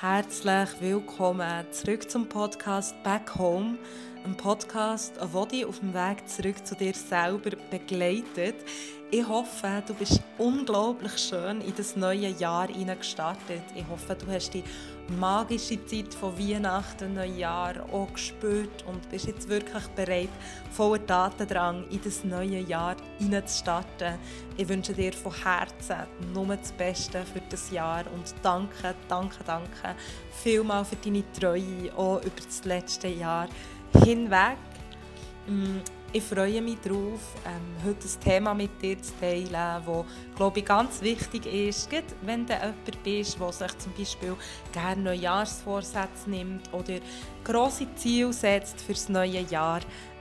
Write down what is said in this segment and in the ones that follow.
Herzlich willkommen zurück zum Podcast Back Home. Ein Podcast, der dich auf dem Weg zurück zu dir selber begleitet. Ich hoffe, du bist unglaublich schön in das neue Jahr gestartet. Ich hoffe, du hast die magische Zeit von Weihnachten, Neujahr auch gespürt und bist jetzt wirklich bereit, voller Tatendrang in das neue Jahr hineinzustarten. Ich wünsche dir von Herzen nur das Beste für das Jahr und danke, danke, danke vielmal für deine Treue auch über das letzte Jahr hinweg. Ich freue mich darauf, ähm, heute ein Thema mit dir zu teilen, das, glaube ich, ganz wichtig ist, gerade wenn du jemand bist, der sich zum Beispiel gerne Neujahrsvorsätze nimmt oder grosse Ziele setzt für das neue Jahr.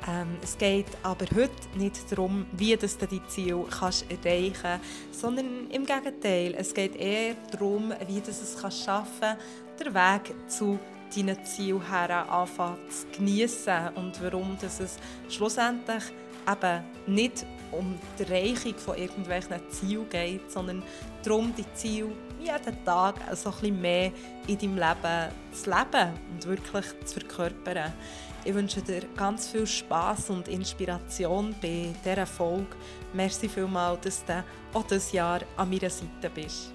Ähm, es geht aber heute nicht darum, wie du diese Ziele kannst erreichen kannst, sondern im Gegenteil, es geht eher darum, wie du es schaffen kannst, den Weg zu deinen Ziel her anfangen zu genießen und warum dass es schlussendlich eben nicht um die Erreichung von irgendwelchen Zielen geht, sondern darum, die Ziele jeden Tag so ein bisschen mehr in deinem Leben zu leben und wirklich zu verkörpern. Ich wünsche dir ganz viel Spaß und Inspiration bei dieser Folge. Merci vielmals, dass du auch dieses Jahr an meiner Seite bist.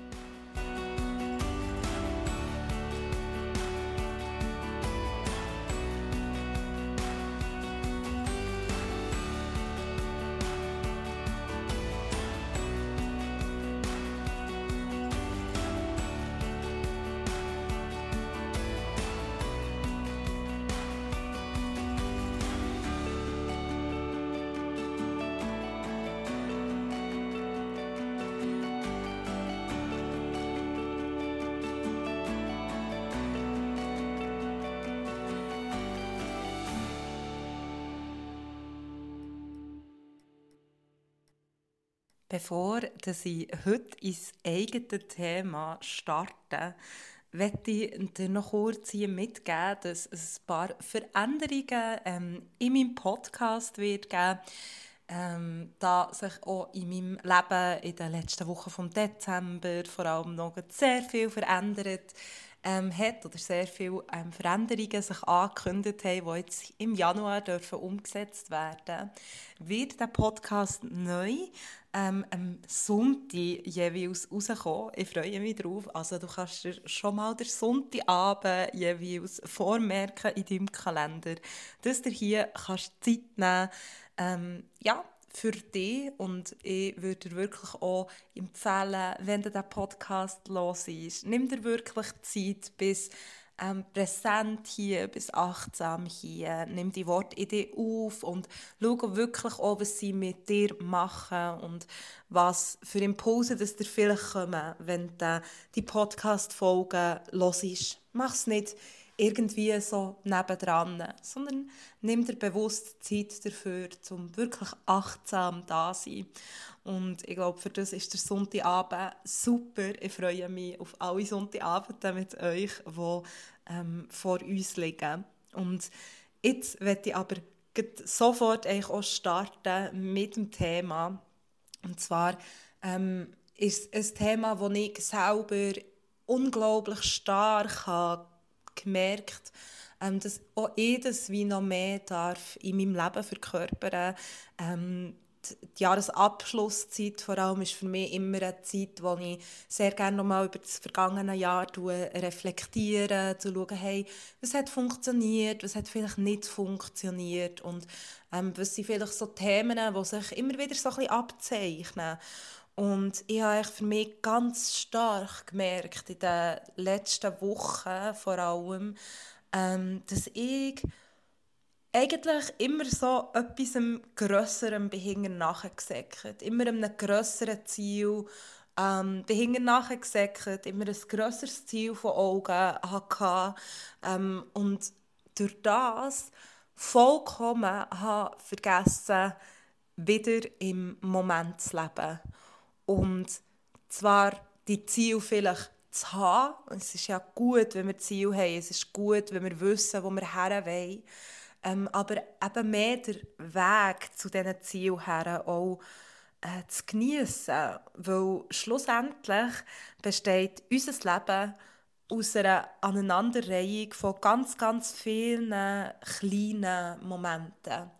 Bevor ich heute ins eigene Thema starte, möchte ich dir noch kurz hier mitgeben, dass es ein paar Veränderungen ähm, in meinem Podcast wird geben ähm, da sich auch in meinem Leben in den letzten Wochen vom Dezember vor allem noch sehr viel verändert ähm, hat oder sehr viele ähm, Veränderungen sich angekündigt haben, die jetzt im Januar dürfen umgesetzt werden. Wird der Podcast neu ähm, am Sonntag jeweils rauskommen. Ich freue mich darauf. Also du kannst dir schon mal den Sonntagabend jeweils vormerken in deinem Kalender, dass du hier kannst Zeit nehmen ähm, ja, für dich und ich würde dir wirklich auch empfehlen, wenn du diesen Podcast ist, nimm dir wirklich Zeit bis ähm, präsent hier, bis achtsam hier. Nimm die Worte in dir auf und schau wirklich auch, was sie mit dir machen und was für Impulse das dir vielleicht kommen, wenn du die Podcast-Folgen hörst. Mach es nicht irgendwie so nebendran, sondern nimm dir bewusst Zeit dafür, um wirklich achtsam da zu sein. Und ich glaube, für das ist der Sonntagabend super. Ich freue mich auf alle Sonntagabende mit euch, die ähm, vor uns liegen. Und jetzt werde ich aber sofort eigentlich auch starten mit dem Thema. Und zwar ähm, ist es ein Thema, das ich selber unglaublich stark habe gemerkt, ähm, dass auch ich das wie noch mehr darf in meinem Leben verkörpern ähm, die Jahresabschlusszeit vor allem ist für mich immer eine Zeit, wo ich sehr gerne nochmal über das vergangene Jahr reflektiere, zu schauen, hey, was hat funktioniert, was hat vielleicht nicht funktioniert und ähm, was sind vielleicht so Themen, die sich immer wieder so ein bisschen abzeichnen. Und ich habe für mich ganz stark gemerkt, in den letzten Wochen vor allem, ähm, dass ich eigentlich immer so etwas Grösserem behinten nachgesäckert. Immer einem grösseren Ziel ähm, behinten nachgesäckert. Immer ein grösseres Ziel von Augen hatte. Ähm, und durch das vollkommen habe vergessen, wieder im Moment zu leben. Und zwar die Ziele vielleicht zu haben. Es ist ja gut, wenn wir Ziele haben. Es ist gut, wenn wir wissen, wo wir her wollen. Ähm, aber eben mehr der Weg zu diesen Zielen her auch äh, zu genießen. Weil schlussendlich besteht unser Leben aus einer Aneinanderreihung von ganz, ganz vielen kleinen Momenten.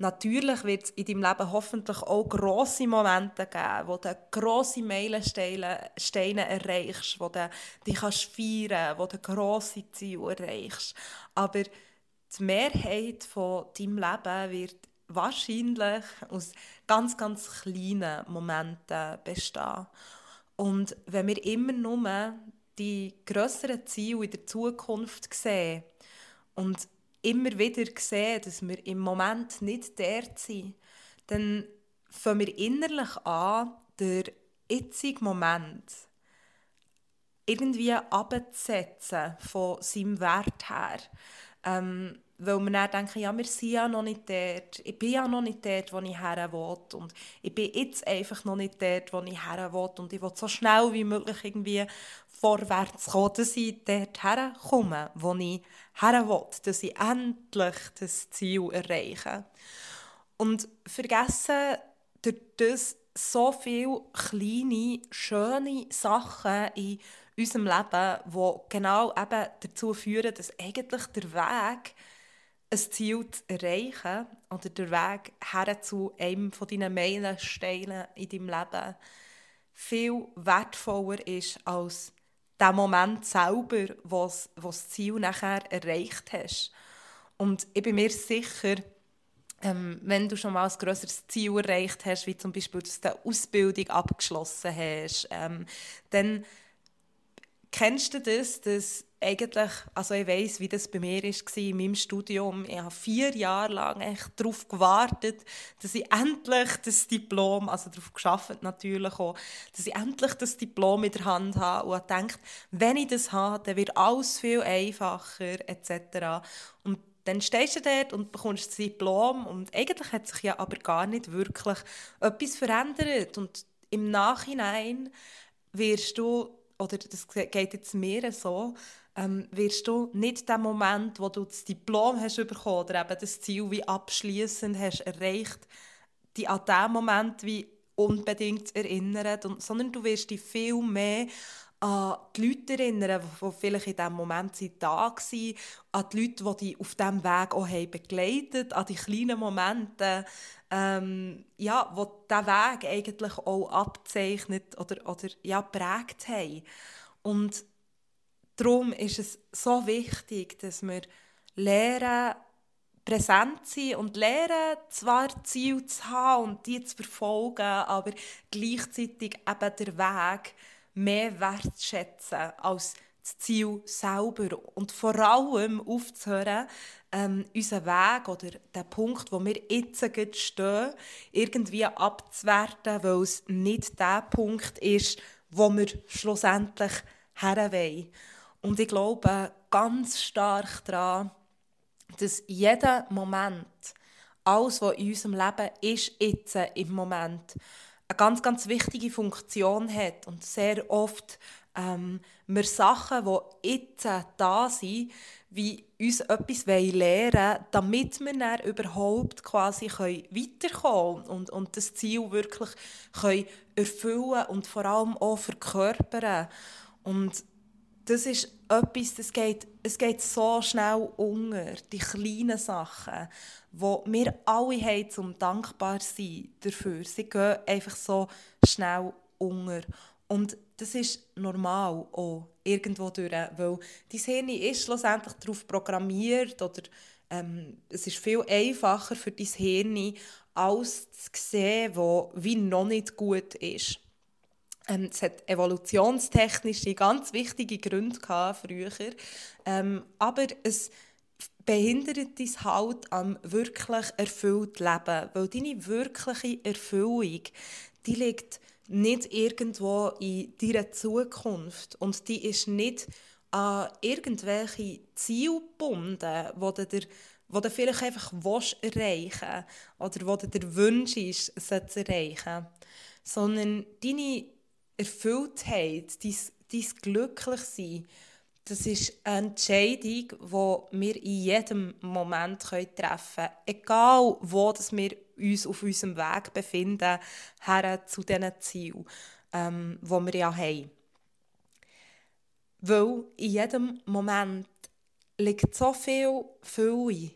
Natürlich wird es in deinem Leben hoffentlich auch grosse Momente geben, wo du grosse Meilensteine erreichst, wo du dich feiern kannst, wo du grosse Ziele erreichst. Aber die Mehrheit von deinem Leben wird wahrscheinlich aus ganz, ganz kleinen Momenten bestehen. Und wenn wir immer nur die größeren Ziele in der Zukunft sehen und immer wieder sehen, dass wir im Moment nicht dort sind, dann fangen wir innerlich an, den jetzigen Moment irgendwie abzusetzen von seinem Wert her. Ähm, weil wir dann denken, ja, wir sind ja noch nicht dort, ich bin ja noch nicht dort, wo ich her will. Und ich bin jetzt einfach noch nicht dort, wo ich her will. Und ich will so schnell wie möglich irgendwie vorwärts kommen, dass ich dort herkomme, wo ich her will, dass ich endlich das Ziel erreiche. Und vergessen durch das so viele kleine, schöne Sachen in unserem Leben, die genau eben dazu führen, dass eigentlich der Weg, ein Ziel zu erreichen oder der Weg her zu einem von deinen Meilensteinen in deinem Leben viel wertvoller ist als der Moment selber, wo du das Ziel nachher erreicht hast. Und ich bin mir sicher, ähm, wenn du schon mal ein größeres Ziel erreicht hast, wie zum Beispiel, dass du eine Ausbildung abgeschlossen hast, ähm, dann kennst du das, dass eigentlich, also ich weiß, wie das bei mir war in meinem Studium. Ich habe vier Jahre lang echt darauf gewartet, dass ich endlich das Diplom, also darauf geschafft natürlich auch, dass ich endlich das Diplom in der Hand habe und habe gedacht, wenn ich das habe, dann wird alles viel einfacher etc. Und dann stehst du dort und bekommst das Diplom und eigentlich hat sich ja aber gar nicht wirklich etwas verändert und im Nachhinein wirst du oder das geht jetzt mir so, ähm, wirst du nicht den Moment, wo du das Diplom hast bekommen oder eben das Ziel wie abschließend hast erreicht, die an diesen Moment wie unbedingt erinnern, sondern du wirst dich viel mehr an die Leute erinnern, die vielleicht in diesem Moment da waren, an die Leute, die dich auf diesem Weg auch haben begleitet an die kleinen Momente, ähm, ja, die diesen Weg eigentlich auch abzeichnet oder, oder ja, prägt haben. Und darum ist es so wichtig, dass wir lernen, präsent sein und lernen, zwar Ziele zu haben und die zu verfolgen, aber gleichzeitig eben den Weg mehr wertschätzen als das Ziel selber und vor allem aufzuhören, ähm, unseren Weg oder den Punkt, wo wir jetzt stehen, irgendwie abzuwerten, weil es nicht der Punkt ist, wo wir schlussendlich her wollen. Und ich glaube ganz stark daran, dass jeder Moment, alles, was in unserem Leben ist, jetzt im Moment, eine ganz, ganz wichtige Funktion hat und sehr oft ähm, wir Sachen, die jetzt da sind, wie uns etwas lernen wollen, damit wir dann überhaupt quasi weiterkommen können und, und das Ziel wirklich können erfüllen und vor allem auch verkörpern. Und das ist etwas, das geht, es geht so schnell unter, die kleinen Sachen, wo wir alle haben, um dankbar zu sein dafür. Sie gehen einfach so schnell unter. Und das ist normal auch irgendwo durch, weil dein Hirn ist schlussendlich darauf programmiert oder ähm, es ist viel einfacher für dein Hirn, alles zu sehen, was wie noch nicht gut ist. Ähm, es hat evolutionstechnische ganz wichtige Gründe gehabt, früher. Ähm, aber es behindert dein halt am wirklich erfüllt Leben. Weil deine wirkliche Erfüllung, die liegt nicht irgendwo in deiner Zukunft. Und die ist nicht an irgendwelche Ziele die du, dir, wo du vielleicht einfach erreichen willst oder wo du dir wünschst, sie zu erreichen. Sondern deine Erfülltheit, dein, dein Glücklichsein, das ist eine Entscheidung, die wir in jedem Moment treffen können. Egal, wo wir uns auf unserem Weg befinden, her zu diesen Zielen, ähm, wir ja haben. Weil in jedem Moment liegt so viel Fülle.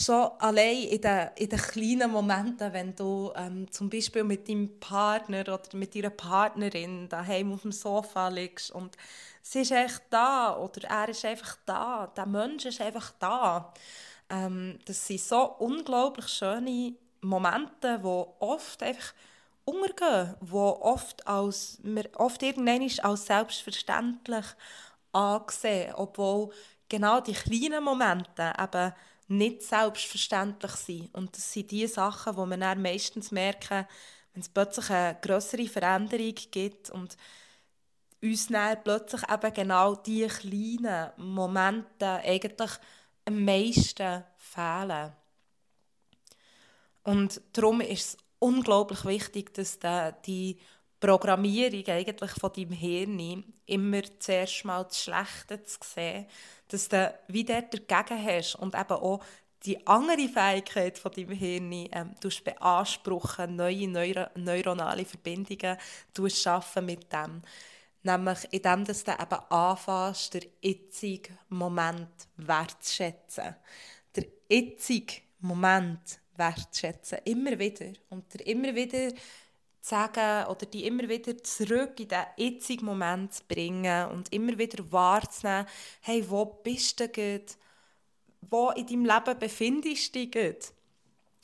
Schon allein in den, in den kleinen Momenten, wenn du ähm, zum Beispiel mit deinem Partner oder mit deiner Partnerin daheim auf dem Sofa liegst und sie ist echt da oder er ist einfach da, der Mensch ist einfach da. Ähm, das sind so unglaublich schöne Momente, die oft einfach untergehen, die oft, als, wir oft irgendwann als selbstverständlich angesehen, obwohl genau die kleinen Momente eben nicht selbstverständlich sind. Und das sind die Sachen, wo man dann meistens merken, wenn es plötzlich eine größere Veränderung gibt und uns dann plötzlich eben genau diese kleinen Momente eigentlich am meisten fehlen. Und darum ist es unglaublich wichtig, dass die Programmierung eigentlich von deinem Hirn immer zuerst mal das Schlechte zu sehen, dass du wieder dagegen hast und eben auch die andere Fähigkeit von deinem Hirn ähm, beanspruchen, neue Neuro neuronale Verbindungen schaffen mit dem. Nämlich indem du eben anfängst, den jetzigen Moment wertzuschätzen. Der jetzige Moment wertschätzen. Immer wieder. Und dir immer wieder sagen oder die immer wieder zurück in den jetzigen Moment zu bringen und immer wieder wahrzunehmen, hey, wo bist du gerade? Wo in deinem Leben befindest du dich gerade?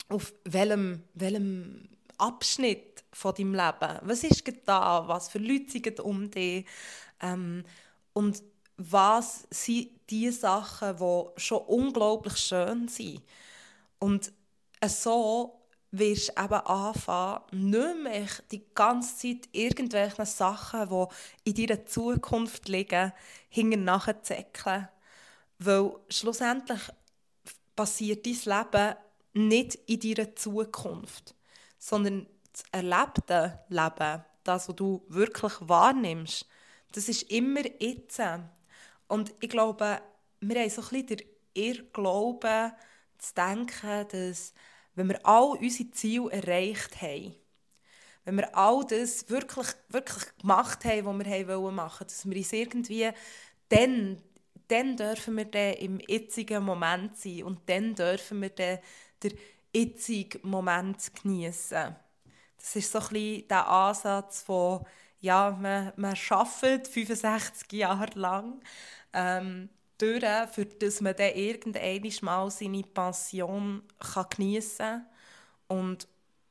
Auf welchem, welchem Abschnitt von deinem Leben? Was ist da? Was für Leute sind um dich? Ähm, und was sind die Sachen, die schon unglaublich schön sind? Und so wirst du eben anfangen, nicht mehr die ganze Zeit irgendwelche Sachen, die in deiner Zukunft liegen, hinten nachzuzäckeln. Weil schlussendlich passiert dein Leben nicht in deiner Zukunft, sondern das erlebte Leben, das, was du wirklich wahrnimmst, das ist immer jetzt. Und ich glaube, wir haben so ein bisschen den Irrglauben zu denken, dass wenn wir all unsere Ziele erreicht haben, wenn wir all das wirklich, wirklich gemacht haben, was wir haben machen dass wir uns irgendwie dann, dann dürfen wir dann im jetzigen Moment sein und dann dürfen wir dann den jetzigen Moment genießen. Das ist so ein bisschen der Ansatz von, ja, man, man arbeitet 65 Jahre lang ähm, durch, für dass man dann irgendwann mal seine Passion geniessen kann. Und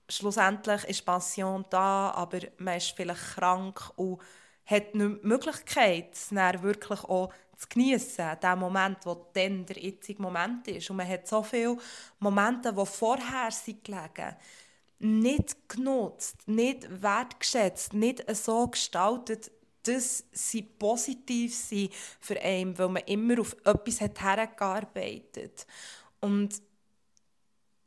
schlussendlich ist Passion da, aber man ist vielleicht krank und hat nicht die Möglichkeit, es wirklich auch zu geniessen, den Moment, wo dann der jetzige Moment ist. Und man hat so viele Momente, die vorher sind nicht genutzt, nicht wertgeschätzt, nicht so gestaltet, dass sie positiv sind für einen, weil man immer auf etwas hat hergearbeitet Und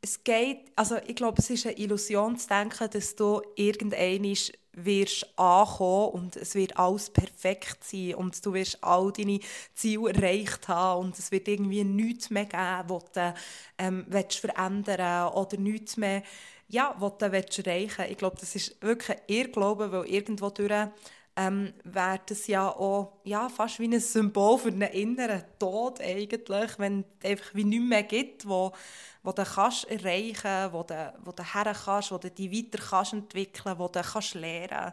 es geht, also ich glaube, es ist eine Illusion zu denken, dass du irgendwann wirst ankommen und es wird alles perfekt sein und du wirst all deine Ziele erreicht haben und es wird irgendwie nichts mehr geben, was du ähm, verändern oder nichts mehr, ja, was du willst. Ich glaube, das ist wirklich ein Irrglaube, weil irgendwo durch ähm, wäre das ja auch ja, fast wie ein Symbol für einen inneren Tod eigentlich, wenn es einfach wie nichts mehr gibt, wo, wo du kannst erreichen wo du, wo du her kannst, wo du dich weiter kannst entwickeln wo du kannst lernen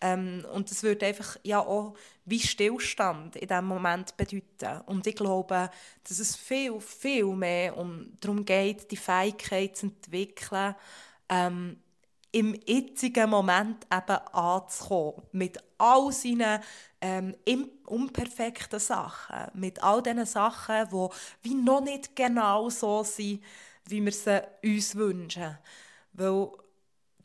ähm, Und das würde einfach ja auch wie Stillstand in diesem Moment bedeuten. Und ich glaube, dass es viel, viel mehr um, darum geht, die Fähigkeit zu entwickeln, ähm, im jetzigen Moment eben anzukommen. Mit all seinen ähm, unperfekten Sachen. Mit all diesen Sachen, die wie noch nicht genau so sind, wie wir sie uns wünschen. Weil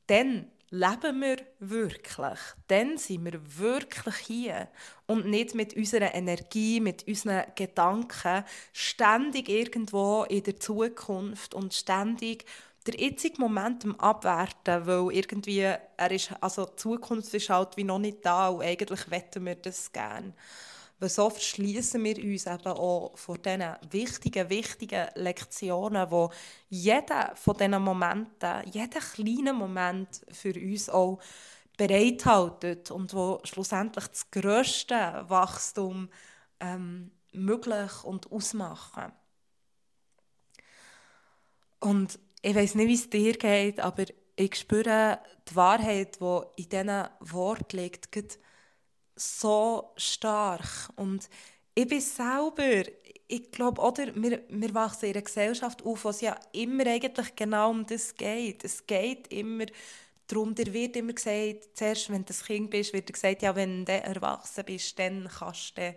dann leben wir wirklich. Dann sind wir wirklich hier. Und nicht mit unserer Energie, mit unseren Gedanken ständig irgendwo in der Zukunft und ständig der jetzige Moment im Abwerten, weil irgendwie, er ist, also die Zukunft ist halt wie noch nicht da und eigentlich wetten wir das gerne. Weil so verschließen wir uns eben auch vor diesen wichtigen, wichtigen Lektionen, wo jeder von diesen Momenten, jeder kleine Moment für uns auch bereithalten und wo schlussendlich das grösste Wachstum ähm, möglich und ausmachen. Und ich weiß nicht, wie es dir geht, aber ich spüre die Wahrheit, die in diesen Worten liegt, so stark. Und ich bin selber, ich glaube, oder, wir, wir wachsen in einer Gesellschaft auf, wo es ja immer eigentlich genau um das geht. Es geht immer Darum, dir wird immer gesagt, zuerst, wenn du ein Kind bist, wird gesagt, ja, wenn du erwachsen bist, dann kannst du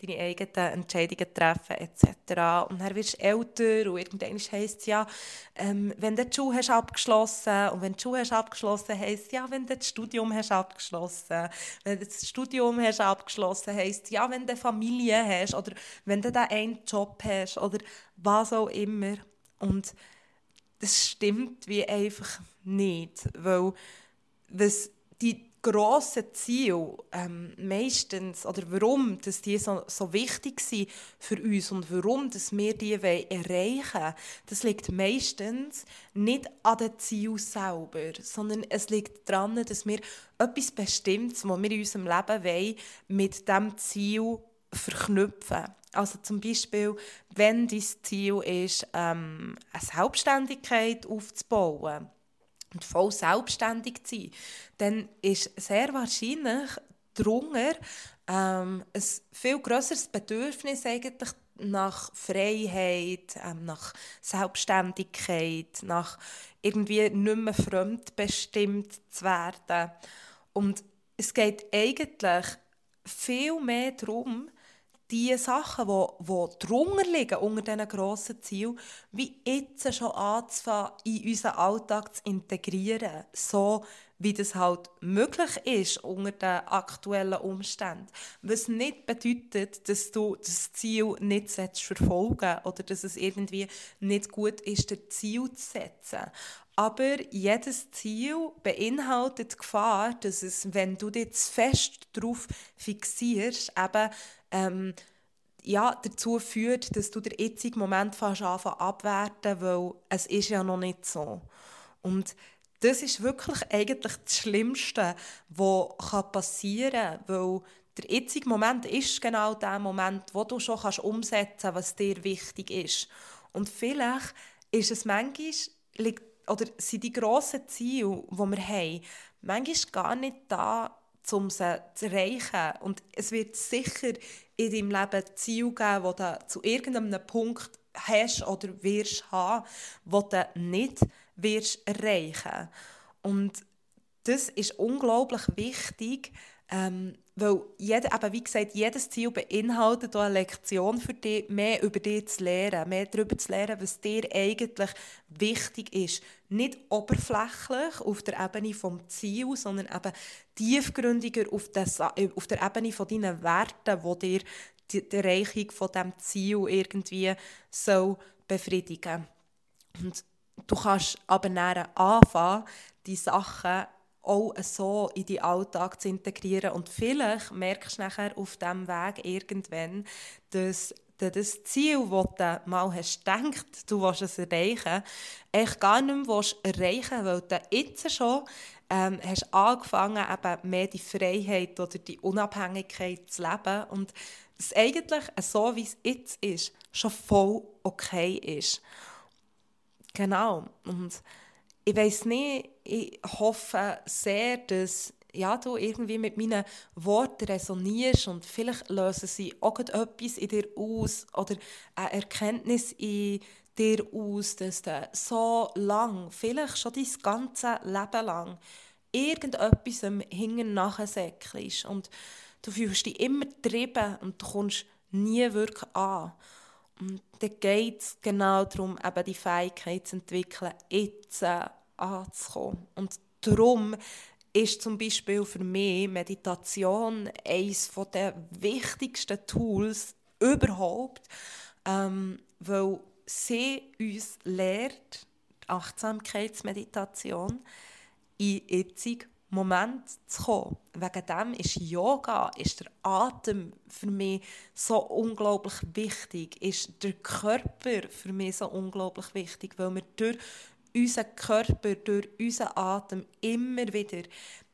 deine eigenen Entscheidungen treffen, etc. Und dann wirst du älter und irgendwann heisst es ja, ähm, wenn du die Schule hast abgeschlossen und wenn du die Schule hast abgeschlossen, heisst es ja, wenn du das Studium hast abgeschlossen. Wenn du das Studium hast abgeschlossen, heisst es ja, wenn du Familie hast oder wenn du da einen Job hast oder was auch immer. Und das stimmt wie einfach nicht, weil was die grossen Ziele ähm, meistens, oder warum dass die so, so wichtig sind für uns und warum dass wir die erreichen wollen, das liegt meistens nicht an den Zielen selber, sondern es liegt daran, dass wir etwas Bestimmtes, was wir in unserem Leben wollen, mit diesem Ziel verknüpfen. Also zum Beispiel, wenn dein Ziel ist, ähm, eine Selbstständigkeit aufzubauen und voll selbstständig zu sein, dann ist sehr wahrscheinlich darunter ähm, ein viel grösseres Bedürfnis eigentlich nach Freiheit, ähm, nach Selbstständigkeit, nach irgendwie nicht mehr fremdbestimmt zu werden. Und es geht eigentlich viel mehr darum, die Sachen, die, die drunter liegen, unter diesen grossen Zielen, wie jetzt schon anzufangen, in unseren Alltag zu integrieren. So, wie das halt möglich ist unter den aktuellen Umständen. Was nicht bedeutet, dass du das Ziel nicht verfolgen oder dass es irgendwie nicht gut ist, das Ziel zu setzen. Aber jedes Ziel beinhaltet die Gefahr, dass es, wenn du dich zu fest darauf fixierst, eben ähm, ja, dazu führt, dass du den jetzigen Moment fast anfangen abwerten, weil es ist ja noch nicht so. Und das ist wirklich eigentlich das Schlimmste, was passieren kann, weil der jetzige Moment ist genau der Moment, wo du schon kannst umsetzen kannst, was dir wichtig ist. Und vielleicht ist es manchmal, oder sind die grossen Ziele, die wir haben, manchmal gar nicht da, um sie zu erreichen. Und es wird sicher in deinem Leben Ziele geben, die du zu irgendeinem Punkt hast oder wirst haben, wo du nicht wirst erreichen. Und das ist unglaublich wichtig, ähm, weil jeder, eben wie gesagt, jedes Ziel beinhaltet eine Lektion für dich, mehr über dich zu lernen, mehr darüber zu lernen, was dir eigentlich wichtig ist. Nicht oberflächlich auf der Ebene des Ziels, sondern eben tiefgründiger auf der, auf der Ebene von deinen Werten, die dir die, die Erreichung von diesem Ziel irgendwie so befriedigen. Und du kannst aber dann anfangen, die Sachen auch so in die Alltag zu integrieren. Und vielleicht merkst du nachher auf diesem Weg irgendwann, dass das Ziel, das du mal hast gedacht, du willst es erreichen, eigentlich gar nicht mehr erreichen willst, weil du jetzt schon ähm, hast angefangen, eben mehr die Freiheit oder die Unabhängigkeit zu leben und es eigentlich so, wie es jetzt ist, schon voll okay ist. Genau. Und ich weiß nicht, ich hoffe sehr, dass ja, du irgendwie mit meinen Worten resonierst und vielleicht lösen sie auch etwas in dir aus oder eine Erkenntnis in dir aus, dass du so lang, vielleicht schon dein ganze Leben lang, irgendetwas hinten nachsäckelst und du fühlst dich immer getrieben und du kommst nie wirklich an. Und dann geht es genau darum, eben die Fähigkeit zu entwickeln, jetzt anzukommen. Und darum ist zum Beispiel für mich Meditation eines der wichtigsten Tools überhaupt, ähm, weil sie uns lehrt, Achtsamkeitsmeditation, in jetzigen Moment zu kommen. Wegen dem ist Yoga, ist der Atem für mich so unglaublich wichtig, ist der Körper für mich so unglaublich wichtig, weil wir durch unseren Körper, durch unseren Atem immer wieder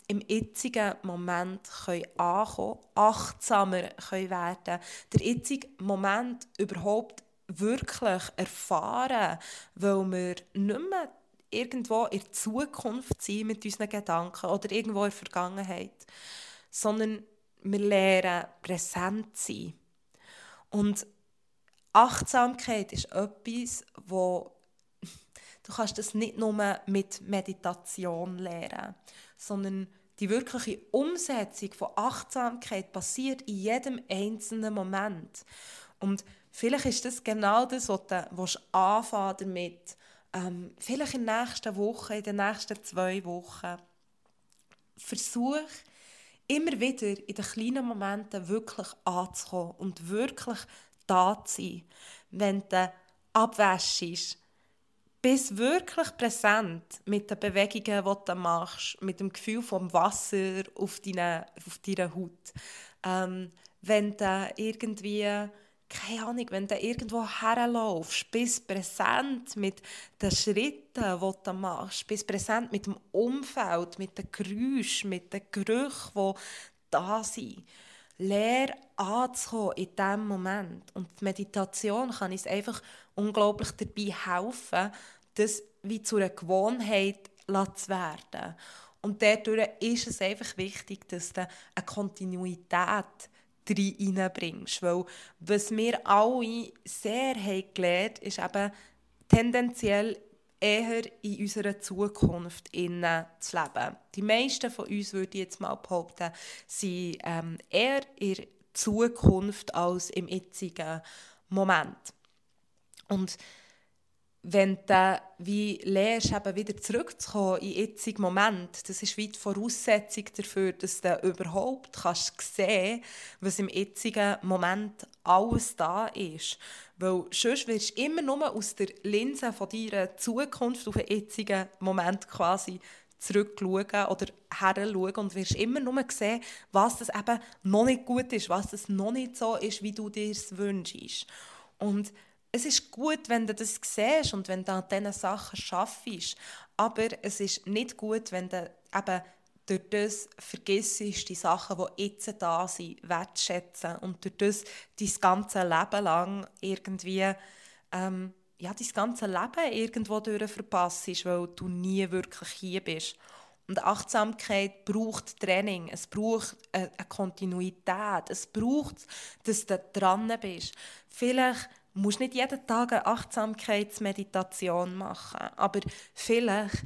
im jetzigen Moment können ankommen achtsamer können werden der jetzige Moment überhaupt wirklich erfahren, weil wir nicht mehr irgendwo in der Zukunft sind mit unseren Gedanken oder irgendwo in der Vergangenheit, sondern wir lernen präsent zu sein. Und Achtsamkeit ist etwas, wo du kannst das nicht nur mit Meditation lernen, sondern die wirkliche Umsetzung von Achtsamkeit passiert in jedem einzelnen Moment. Und vielleicht ist das genau das, was du anfangen damit ähm, vielleicht in der nächsten Woche, in den nächsten zwei Wochen. Versuch immer wieder in den kleinen Momenten wirklich anzukommen und wirklich da zu sein. Wenn du abwäschst, bist wirklich präsent mit den Bewegungen, die du machst, mit dem Gefühl vom Wasser auf deiner, auf deiner Haut. Ähm, wenn du irgendwie keine Ahnung, wenn du irgendwo herlaufst, bist präsent mit den Schritten, die du machst, bist präsent mit dem Umfeld, mit den Geräuschen, mit den Gerüchen, die da sind. Lehr anzukommen in diesem Moment. Und die Meditation kann uns einfach unglaublich dabei helfen, das wie zu einer Gewohnheit zu werden. Und dadurch ist es einfach wichtig, dass du eine Kontinuität reinbringst. Weil was wir alle sehr haben gelernt ist eben tendenziell eher in unserer Zukunft zu leben. Die meisten von uns, würde ich jetzt mal behaupten, sind ähm, eher in der Zukunft als im jetzigen Moment. Und wenn du wie lernst, eben wieder zurückzukommen in den jetzigen Moment, das ist die Voraussetzung dafür, dass du überhaupt kannst sehen was im jetzigen Moment alles da ist. Weil sonst wirst du immer nur aus der Linse von deiner Zukunft auf den jetzigen Moment quasi zurückschauen oder heranschauen und wirst immer nur sehen, was das eben noch nicht gut ist, was das noch nicht so ist, wie du dir es wünschst. Und es ist gut, wenn du das siehst und wenn du an diesen Sachen schaffst, aber es ist nicht gut, wenn du eben durch das vergisst, die Sachen, die jetzt da sind, wertschätzen und durch das dein ganze Leben lang irgendwie ähm, ja, dein ganze Leben irgendwo verpasst, weil du nie wirklich hier bist. Und Achtsamkeit braucht Training, es braucht eine Kontinuität, es braucht, dass du dran bist. Vielleicht musst nicht jeden Tag eine Achtsamkeitsmeditation machen, aber vielleicht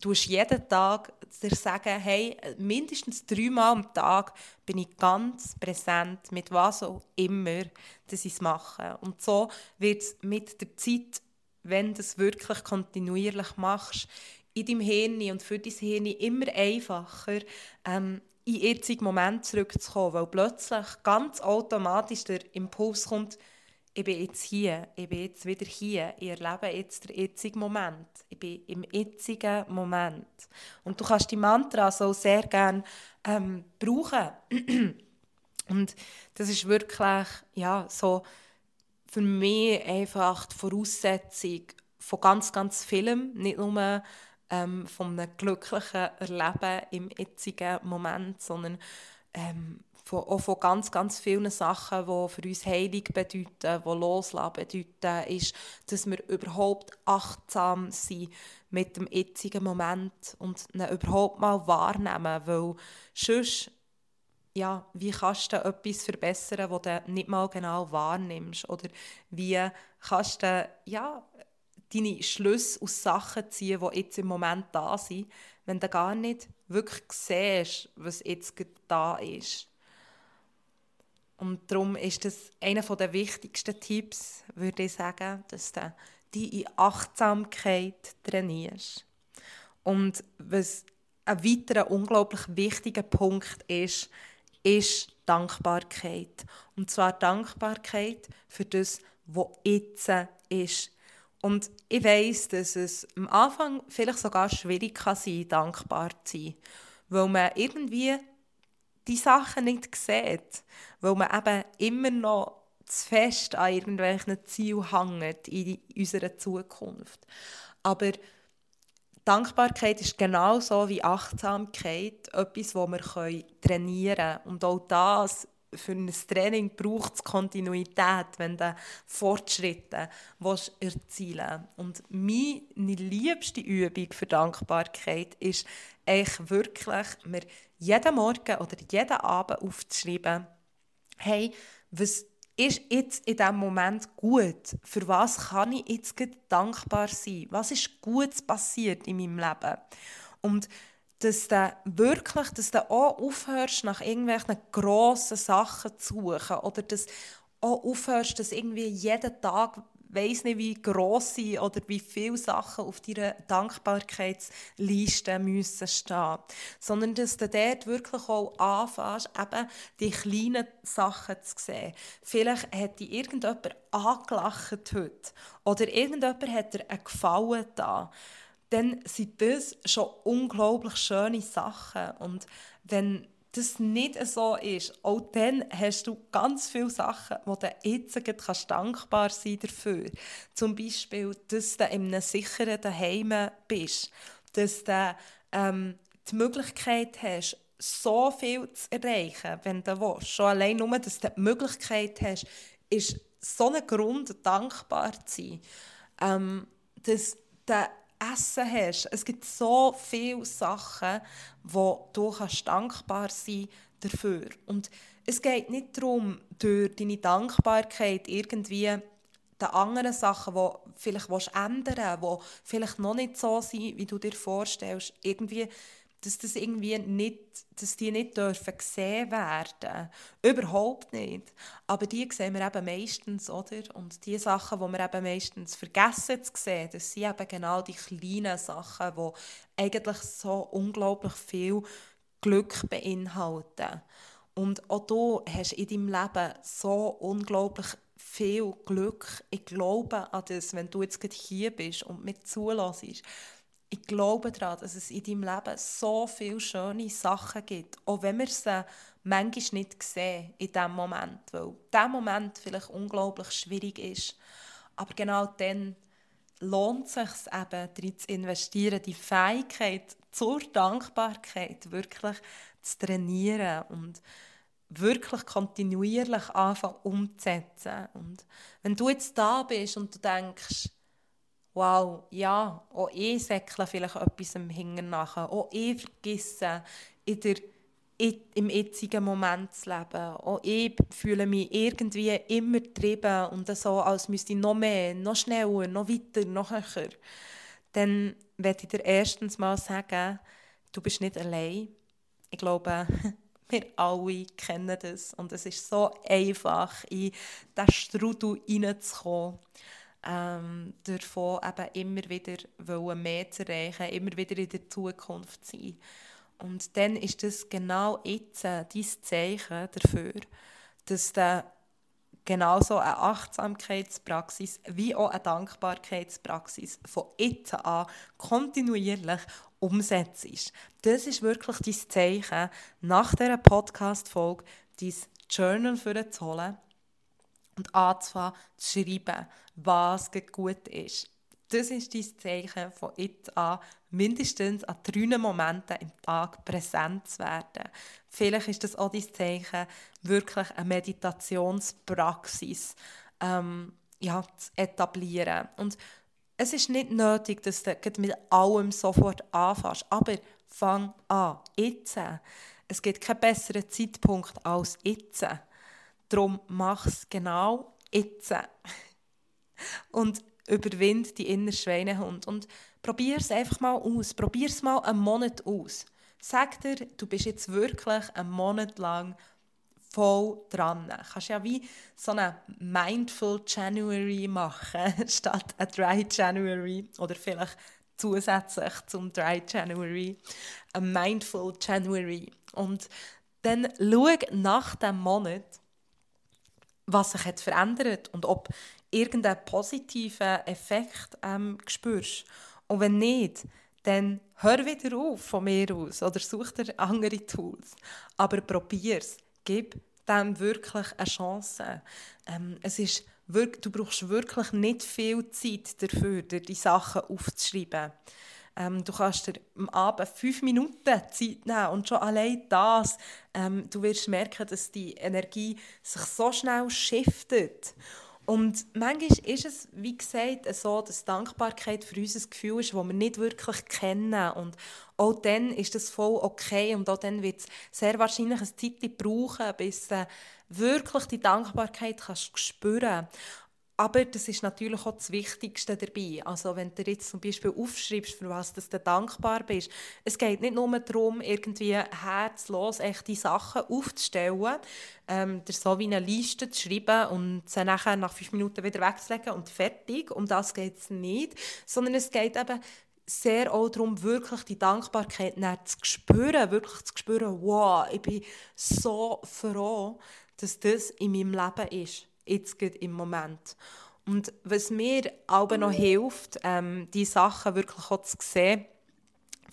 tust jeden Tag dir sagen, hey, mindestens dreimal am Tag bin ich ganz präsent mit was auch immer, dass ich es mache. Und so wird es mit der Zeit, wenn du es wirklich kontinuierlich machst, in deinem Hirn und für dein Hirn immer einfacher, ähm, in jetzigen Moment zurückzukommen, weil plötzlich ganz automatisch der Impuls kommt, ich bin jetzt hier, ich bin jetzt wieder hier, ich erlebe jetzt den jetzigen Moment, ich bin im jetzigen Moment. Und du kannst die Mantra so sehr gerne ähm, brauchen. Und das ist wirklich ja, so für mich einfach die Voraussetzung von ganz, ganz vielem, nicht nur ähm, von einem glücklichen Erleben im jetzigen Moment, sondern ähm, von, auch von ganz, ganz vielen Sachen, die für uns heilig bedeuten, die loslassen bedeuten, ist, dass wir überhaupt achtsam sind mit dem jetzigen Moment und ihn überhaupt mal wahrnehmen, weil sonst ja, wie kannst du etwas verbessern, das du nicht mal genau wahrnimmst? Oder wie kannst du ja, deine Schlüsse aus Sachen ziehen, die jetzt im Moment da sind, wenn du gar nicht wirklich siehst, was jetzt da ist? Und darum ist das einer der wichtigsten Tipps, würde ich sagen, dass du die in Achtsamkeit trainierst. Und was ein weiterer unglaublich wichtiger Punkt ist, ist Dankbarkeit. Und zwar Dankbarkeit für das, was jetzt ist. Und ich weiß, dass es am Anfang vielleicht sogar schwierig kann sein dankbar zu sein, weil man irgendwie die Sachen nicht sieht, weil man eben immer noch zu fest an irgendwelchen Zielen hängt in unserer Zukunft. Aber Dankbarkeit ist genauso wie Achtsamkeit etwas, das wir trainieren können. Und auch das für ein Training braucht es Kontinuität, wenn du Fortschritte erzielen willst. Und meine liebste Übung für Dankbarkeit ist eigentlich wirklich, mir jeden Morgen oder jeden Abend aufzuschreiben, hey, was ist jetzt in diesem Moment gut? Für was kann ich jetzt dankbar sein? Was ist Gutes passiert in meinem Leben? Und dass du wirklich, dass du auch aufhörst, nach irgendwelchen grossen Sachen zu suchen oder dass auch aufhörst, dass irgendwie jeden Tag weiß nicht, wie grosse oder wie viele Sachen auf deiner Dankbarkeitsliste müssen stehen, sondern dass du dort wirklich auch anfängst, eben die kleinen Sachen zu sehen. Vielleicht hat dich irgendjemand angelacht heute oder irgendjemand hat dir einen Gefallen da dann sind das schon unglaublich schöne Sachen. Und wenn das nicht so ist, auch dann hast du ganz viele Sachen, wo du jetzt kannst dankbar sein dafür. Zum Beispiel, dass du in einem sicheren Daheim bist, dass du ähm, die Möglichkeit hast, so viel zu erreichen, wenn du willst. Schon allein nur, dass du die Möglichkeit hast, ist so ein Grund, dankbar zu sein. Ähm, dass du Essen hast. Es gibt so viele Sachen, wo du kannst dankbar sein dafür. Und es geht nicht darum, durch deine Dankbarkeit irgendwie die anderen Sachen, die vielleicht ändern willst, die vielleicht noch nicht so sind, wie du dir vorstellst, irgendwie dass, das irgendwie nicht, dass die nicht dürfen gesehen werden Überhaupt nicht. Aber die sehen wir eben meistens, oder? Und die Sachen, die wir eben meistens vergessen zu sehen, das sind eben genau die kleinen Sachen, die eigentlich so unglaublich viel Glück beinhalten. Und auch du hast in deinem Leben so unglaublich viel Glück. Ich glaube an das, wenn du jetzt hier bist und mit zulässt ich glaube daran, dass es in deinem Leben so viele schöne Sachen gibt, auch wenn wir sie manchmal nicht sehen in diesem Moment, weil dieser Moment vielleicht unglaublich schwierig ist. Aber genau dann lohnt es sich eben, darin zu investieren, die Fähigkeit zur Dankbarkeit wirklich zu trainieren und wirklich kontinuierlich anfangen umzusetzen. Und wenn du jetzt da bist und du denkst, wow, ja, auch ich säckle vielleicht etwas im Hingen nachher. Auch ich vergesse in der, im jetzigen Moment zu leben. Auch ich fühle mich irgendwie immer getrieben und so, als müsste ich noch mehr, noch schneller, noch weiter, noch höher. Dann werde ich dir erstens mal sagen, du bist nicht allein. Ich glaube, wir alle kennen das. Und es ist so einfach, in diesen Strudel reinzukommen ähm, davon eben immer wieder mehr zu erreichen, immer wieder in der Zukunft zu sein. Und dann ist das genau jetzt äh, dein Zeichen dafür, dass du genauso eine Achtsamkeitspraxis wie auch eine Dankbarkeitspraxis von jetzt an kontinuierlich umsetzt. Das ist wirklich dein Zeichen, nach dieser Podcast-Folge dein Journal zu holen und anzufangen zu schreiben, was gut ist. Das ist dein Zeichen von jetzt an, mindestens an drei Momenten im Tag präsent zu werden. Vielleicht ist das auch dein Zeichen, wirklich eine Meditationspraxis ähm, ja, zu etablieren. Und es ist nicht nötig, dass du mit allem sofort anfängst, aber fang an, jetzt. Es gibt keinen besseren Zeitpunkt als jetzt. Darum mach es genau jetzt. Und überwind die innere Schweinehund. Und probier es einfach mal aus. Probier es mal einen Monat aus. Sag dir, du bist jetzt wirklich einen Monat lang voll dran. Du kannst ja wie so eine Mindful January machen, statt ein Dry January. Oder vielleicht zusätzlich zum Dry January ein Mindful January. Und dann schau nach dem Monat, was sich hat verändert und ob irgendeinen positiven Effekt ähm, spürst. Und wenn nicht, dann hör wieder auf von mir aus oder such dir andere Tools. Aber probier es. Gib dem wirklich eine Chance. Ähm, es ist wirklich, du brauchst wirklich nicht viel Zeit dafür, dir die Sachen aufzuschreiben. Ähm, du kannst dir am Abend fünf Minuten Zeit nehmen und schon allein das, ähm, du wirst merken, dass die Energie sich so schnell shiftet. Und manchmal ist es, wie gesagt, so, dass Dankbarkeit für uns ein Gefühl ist, das wir nicht wirklich kennen. Und auch dann ist das voll okay und auch dann wird es sehr wahrscheinlich eine Zeit brauchen, bis du wirklich die Dankbarkeit kannst spüren kannst. Aber das ist natürlich auch das Wichtigste dabei. Also wenn du jetzt zum Beispiel aufschreibst, für was du dankbar bist. Es geht nicht nur darum, irgendwie herzlos echte Sachen aufzustellen, ähm, dir so wie eine Liste zu schreiben und sie nachher nach fünf Minuten wieder wegzulegen und fertig. Um das geht es nicht. Sondern es geht eben sehr auch darum, wirklich die Dankbarkeit zu spüren, wirklich zu spüren, wow, ich bin so froh, dass das in meinem Leben ist jetzt im Moment. Und was mir aber noch hilft, ähm, die Sachen wirklich auch zu sehen,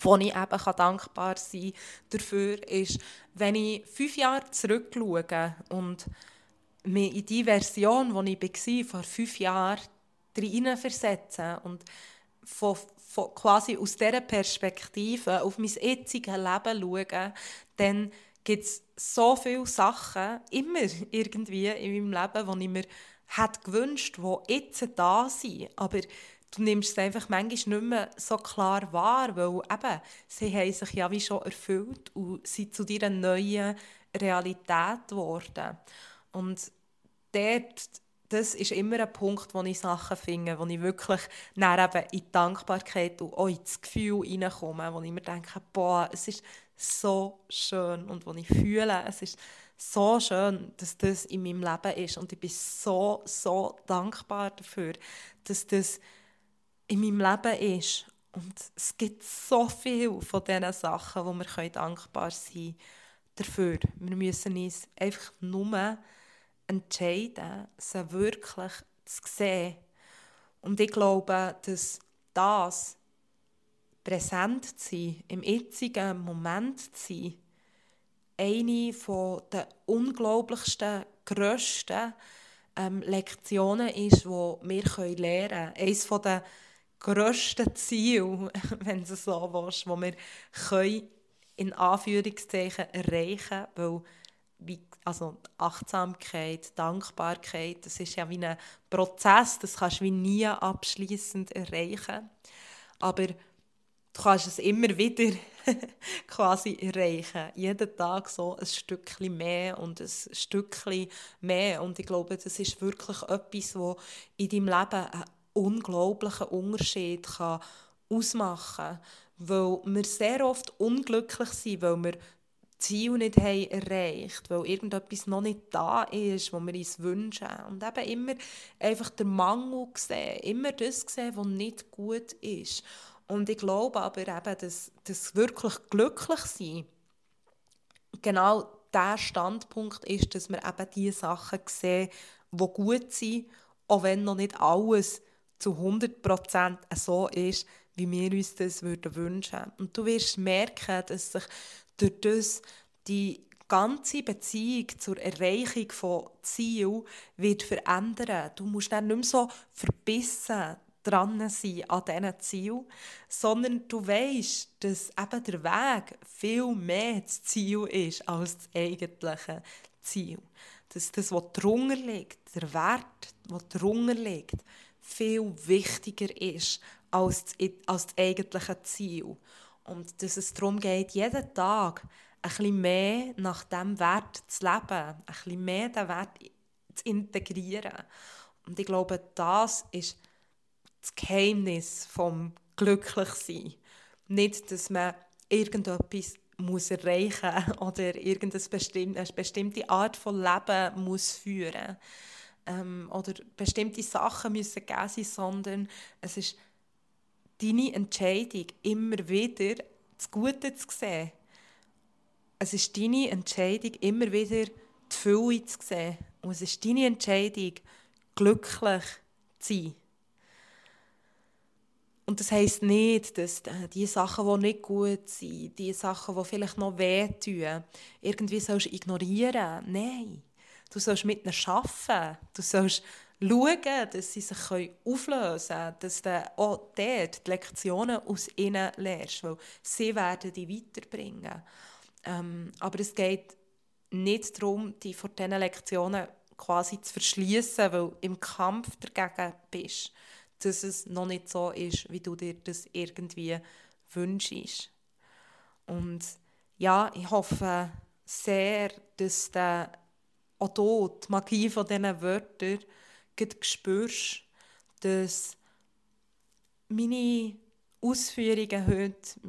wo ich eben dankbar sein kann dafür, ist, wenn ich fünf Jahre zurückschaue und mich in die Version, die ich war, vor fünf Jahren, hineinversetze und von, quasi aus dieser Perspektive auf mein jetziges Leben schaue, dann gibt es so viele Sachen, immer irgendwie in meinem Leben, die ich mir hätte gewünscht, die jetzt da sind. Aber du nimmst es einfach manchmal nicht mehr so klar wahr, weil eben, sie haben sich ja wie schon erfüllt und sind zu dieser neuen Realität geworden. Und dort, das ist immer ein Punkt, wo ich Sachen finde, wo ich wirklich dann eben in die Dankbarkeit und auch ins Gefühl hineinkomme, wo ich mir denke, boah, es ist so schön und wo ich fühle, es ist so schön, dass das in meinem Leben ist und ich bin so, so dankbar dafür, dass das in meinem Leben ist. Und es gibt so viel von diesen Sachen, wo wir dankbar sein können dafür. Wir müssen uns einfach nur entscheiden, sie wirklich zu sehen. Und ich glaube, dass das präsent zu sein, im jetzigen Moment zu sein, eine der unglaublichsten, grössten ähm, Lektionen ist, die wir lernen können. Eines der grössten Ziele, wenn du so willst, die wir in Anführungszeichen erreichen können, weil also Achtsamkeit, Dankbarkeit, das ist ja wie ein Prozess, das kannst du wie nie abschließend erreichen. Aber du kannst es immer wieder quasi erreichen. Jeden Tag so ein Stückchen mehr und ein Stückchen mehr. Und ich glaube, das ist wirklich etwas, was in deinem Leben einen unglaublichen Unterschied kann ausmachen kann. Weil wir sehr oft unglücklich sind, weil wir Ziel nicht haben erreicht weil irgendetwas noch nicht da ist, was wir uns wünschen. Und eben immer einfach den Mangel sehen, immer das sehen, was nicht gut ist. Und ich glaube aber eben, dass das wirklich glücklich sein genau der Standpunkt ist, dass wir eben die Sachen sehen, die gut sind, auch wenn noch nicht alles zu 100% so ist, wie wir uns das würden wünschen. Und du wirst merken, dass sich durch das die ganze Beziehung zur Erreichung von Zielen wird verändern. Du musst dann nicht mehr so verbissen dran sein an diesen Ziel, sondern du weißt, dass eben der Weg viel mehr das Ziel ist als das eigentliche Ziel. Dass das, was drunter liegt, der Wert, der drunter liegt, viel wichtiger ist als das, als das eigentliche Ziel. Und dass es darum geht, jeden Tag ein bisschen mehr nach diesem Wert zu leben, ein bisschen mehr den Wert zu integrieren. Und ich glaube, das ist das Geheimnis vom Glücklichsein. Nicht, dass man irgendetwas muss erreichen oder irgendeine bestimmte Art von Leben muss führen ähm, oder bestimmte Sachen müssen geben sein, sondern es ist deine Entscheidung, immer wieder das Gute zu sehen. Es ist deine Entscheidung, immer wieder die Fülle zu sehen. Und es ist deine Entscheidung, glücklich zu sein. Und das heisst nicht, dass äh, die Sachen, die nicht gut sind, die Sachen, die vielleicht noch wehtun, irgendwie sollst ignorieren. Nein. Du sollst mit ihnen arbeiten. Du sollst schauen, dass sie sich auflösen können, dass du auch dort die Lektionen aus ihnen lernst, weil sie werden dich weiterbringen. Ähm, aber es geht nicht darum, dich vor diesen Lektionen quasi zu verschließen, weil du im Kampf dagegen bist, dass es noch nicht so ist, wie du dir das irgendwie wünschst. Und ja, ich hoffe sehr, dass du auch du die Magie von diesen Wörtern spürst, dass meine Ausführungen heute,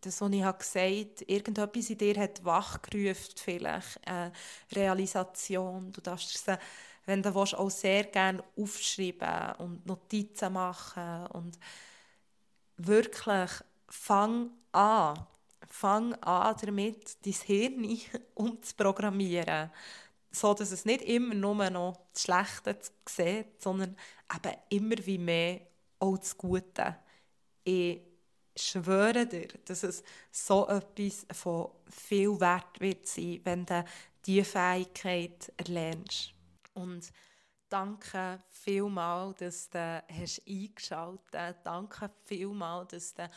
das, was ich gesagt habe, irgendetwas in dir hat wachgerufen, vielleicht eine Realisation. Du darfst es, wenn du willst, auch sehr gerne aufschreiben und Notizen machen und wirklich fang an, fang an damit, dein Hirn umzuprogrammieren, so dass es nicht immer nur noch das Schlechte sieht, sondern eben immer wie mehr auch das Gute. Ich schwöre dir, dass es so etwas von viel Wert wird sein, wenn du diese Fähigkeit erlernst. Und danke vielmals, dass du hast eingeschaltet hast. Danke vielmals, dass du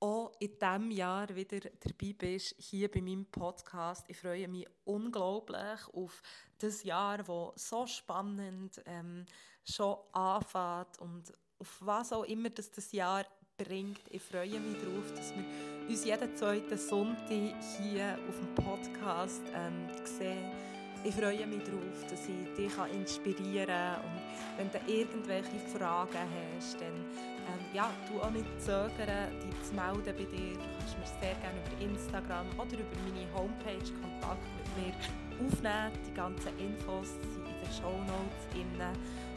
auch in diesem Jahr wieder dabei bist, hier bei meinem Podcast. Ich freue mich unglaublich auf das Jahr, das so spannend ähm, schon anfängt und auf was auch immer das, das Jahr bringt. Ich freue mich darauf, dass wir uns jeden zweiten Sonntag hier auf dem Podcast ähm, sehen. Ich freue mich darauf, dass ich dich inspirieren kann. Und wenn du irgendwelche Fragen hast, dann ähm, ja, du auch nicht zögern, dich zu melden bei dir. Du kannst mir sehr gerne über Instagram oder über meine Homepage Kontakt mit mir aufnehmen. Die ganzen Infos sind in den Show Notes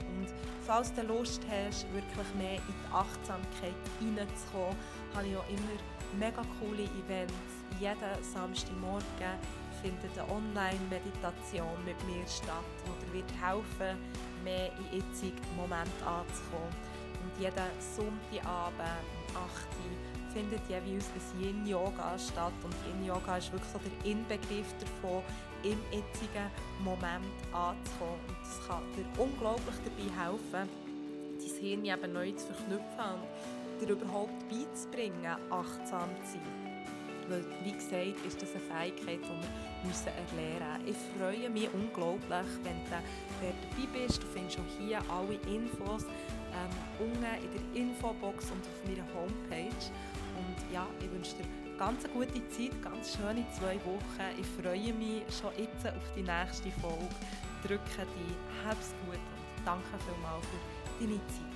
und falls du Lust hast, wirklich mehr in die Achtsamkeit hineinzukommen, habe ich auch immer mega coole Events. Jeden Samstagmorgen findet eine Online-Meditation mit mir statt, die dir wird helfen mehr in jetzigen Moment anzukommen. Und jeden Sonntagabend um 8 Uhr findet jeweils ein Yin-Yoga statt. Und Yin-Yoga ist wirklich so der Inbegriff davon, im jetzigen Moment anzukommen. Und das kann dir unglaublich dabei helfen, dein Hirn eben neu zu verknüpfen und dir überhaupt beizubringen, achtsam zu sein. Weil, wie gesagt, ist das eine Fähigkeit, die wir müssen erlernen müssen. Ich freue mich unglaublich, wenn du dabei bist. Du findest auch hier alle Infos ähm, unten in der Infobox und auf meiner Homepage. Und ja, ich wünsche dir ganz eine gute Zeit, ganz schöne zwei Wochen. Ich freue mich schon jetzt auf die nächste Folge. Drücke dich, hab's gut und danke vielmals für deine Zeit.